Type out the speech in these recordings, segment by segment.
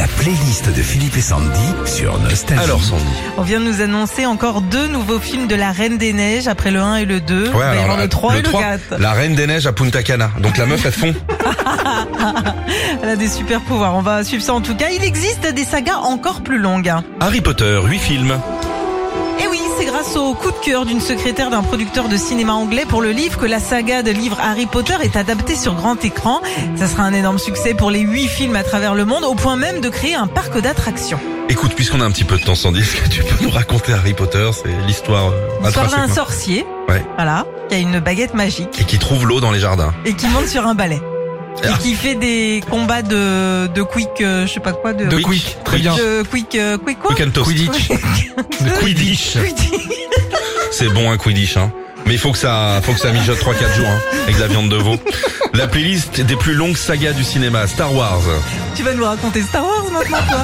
La playlist de Philippe et Sandy sur Nostalgie. Alors Sandy. On vient de nous annoncer encore deux nouveaux films de la Reine des Neiges après le 1 et le 2. Ouais, alors, la- le 3 et le 3, 4. La Reine des Neiges à Punta Cana. Donc la meuf elle fond. Elle a des super pouvoirs. On va suivre ça en tout cas. Il existe des sagas encore plus longues. Harry Potter, 8 films. Grâce au coup de cœur d'une secrétaire d'un producteur de cinéma anglais pour le livre que la saga de livres Harry Potter est adaptée sur grand écran. Ça sera un énorme succès pour les huit films à travers le monde, au point même de créer un parc d'attractions. Écoute, puisqu'on a un petit peu de temps Sandy, est-ce que tu peux nous raconter Harry Potter C'est l'histoire euh, L'histoire d'un sorcier, Ouais. voilà, qui a une baguette magique Et qui trouve l'eau dans les jardins. et qui monte sur un balai. Ah. Et qui fait des combats de, de quick, euh, je sais pas quoi, de, De quick, très bien. de quick, euh, quick quoi? Quick and toast. Quidditch. De Quidditch. Quidditch. C'est bon un Quidditch hein. Mais il faut que ça, faut que ça mijote 3-4 jours hein, avec de la viande de veau. La playlist des plus longues sagas du cinéma, Star Wars. Tu vas nous raconter Star Wars maintenant, toi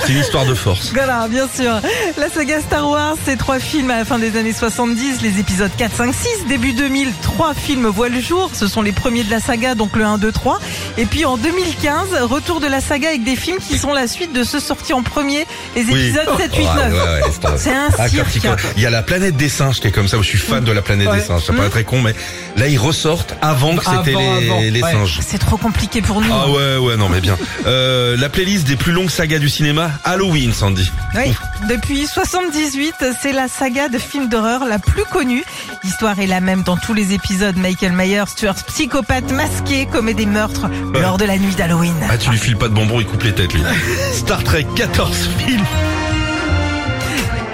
C'est une histoire de force. Voilà, bien sûr. La saga Star Wars, c'est trois films à la fin des années 70, les épisodes 4, 5, 6. Début 2000, trois films voient le jour. Ce sont les premiers de la saga, donc le 1, 2, 3. Et puis en 2015, retour de la saga avec des films qui sont la suite de ceux sortis en premier, les épisodes 7, 8, Ouais, 9. ouais, ouais, c'est un- un Ah, cirque. il- y a la planète des singes qui est comme ça, où je suis fan de la planète Ouais. des singes. Ça paraît Mmh. très con, mais là ils ressortent avant que c'était les, avant, les ouais. singes. C'est trop compliqué pour nous. Ah ouais, ouais, non mais bien. Euh, la playlist des plus longues sagas du cinéma, Halloween, Sandy. Oui, depuis 78, c'est la saga de films d'horreur la plus connue. L'histoire est la même dans tous les épisodes. Michael Myers, tueur psychopathe masqué, commet des meurtres lors de la nuit d'Halloween. Ah, tu lui files pas de bonbons, il coupe les têtes, lui. Star Trek, 14 films.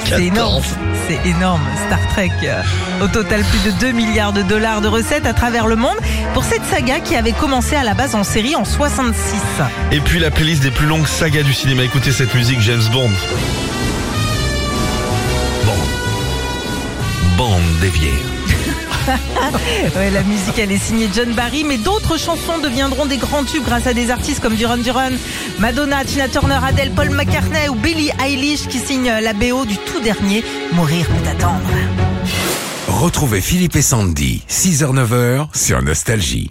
C'est énorme. C'est énorme, Star Trek. Au total, plus de 2 milliards de dollars de recettes à travers le monde pour cette saga qui avait commencé à la base en série en 66. Et puis la playlist des plus longues sagas du cinéma. Écoutez cette musique, James Bond. Bond. Bond dévié. Ouais, la musique, elle est signée John Barry, mais d'autres chansons deviendront des grands tubes grâce à des artistes comme Duran Duran, Madonna, Tina Turner, Adele, Paul McCartney ou Billie Eilish qui signent la BO du tout dernier Mourir peut attendre. Retrouvez Philippe et Sandy, 6h-9h sur Nostalgie.